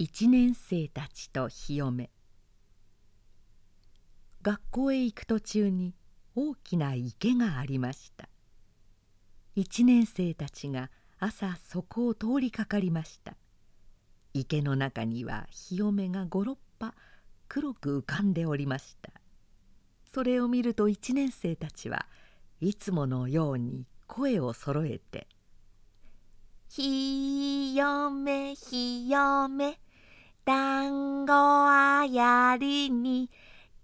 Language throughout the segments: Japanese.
一年生たちと日嫁学校へ行く途中に大きな池がありました。一年生たちが朝そこを通りかかりました。池の中には日嫁が五六羽黒く浮かんでおりました。それを見ると一年生たちはいつものように声をそろえて「ひよめひよめだんごあやりに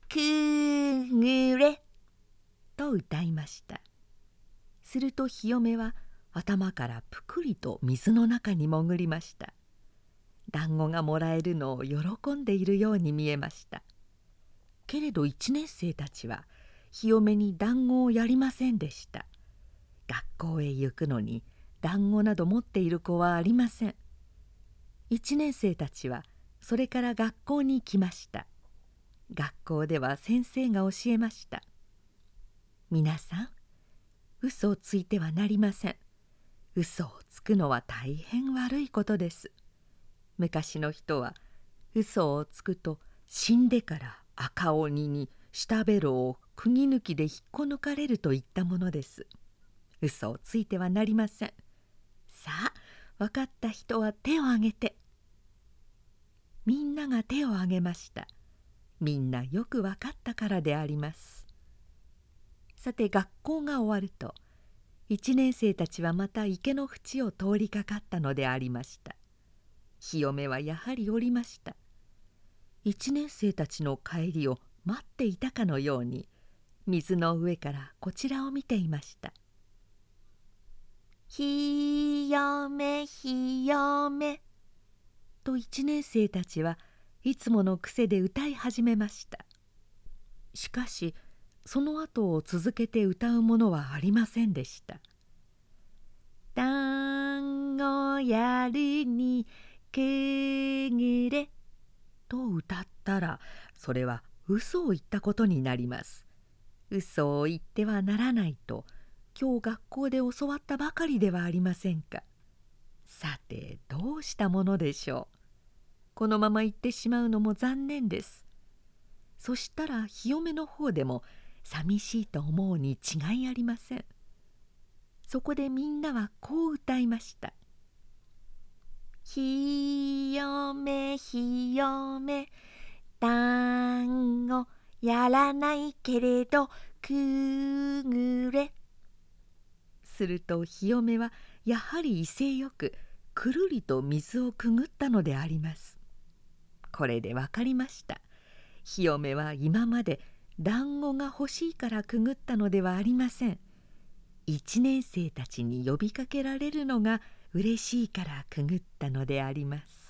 くぐれ」と歌いました。すると日嫁は頭からぷくりと水の中に潜りました。団子がもらえるのを喜んでいるように見えました。けれど一年生たちは日嫁に団子をやりませんでした。学校へ行くのに団子など持っている子はありません。一年生たちはそれから学校に来ました。学校では先生が教えました。皆さん嘘をついてはなりません。嘘をつくのは大変悪いことです。昔の人は嘘をつくと死んでから赤鬼に下ベロを釘抜きで引っこ抜かれるといったものです。嘘をついてはなりません。さあ分かった人は手を挙げて。みんなが手を挙げました。みんなよく分かったからであります。さて学校が終わると一年生たちはまた池の縁を通りかかったのでありました。日嫁はやはりおりました。一年生たちの帰りを待っていたかのように水の上からこちらを見ていました「ひよめひよめ」と一年生たちはいつもの癖で歌い始めました。しかしその後を続けて歌うものはありませんでした「だんごやるにくぐれ」と歌ったらそれは嘘を言ったことになります嘘を言ってはならないと今日学校で教わったばかりではありませんか。さてどうしたものでしょう。このまま行ってしまうのも残念です。そしたら日嫁の方でも寂しいと思うに違いありません。そこでみんなはこう歌いました「ひよめひよめ団子やらないけれどくぐれ」すると日嫁はやはり威勢よくくるりと水をくぐったのであります。これで分かりました。ひよめは今まで団子が欲しいからくぐったのではありません。一年生たちに呼びかけられるのが嬉しいからくぐったのであります。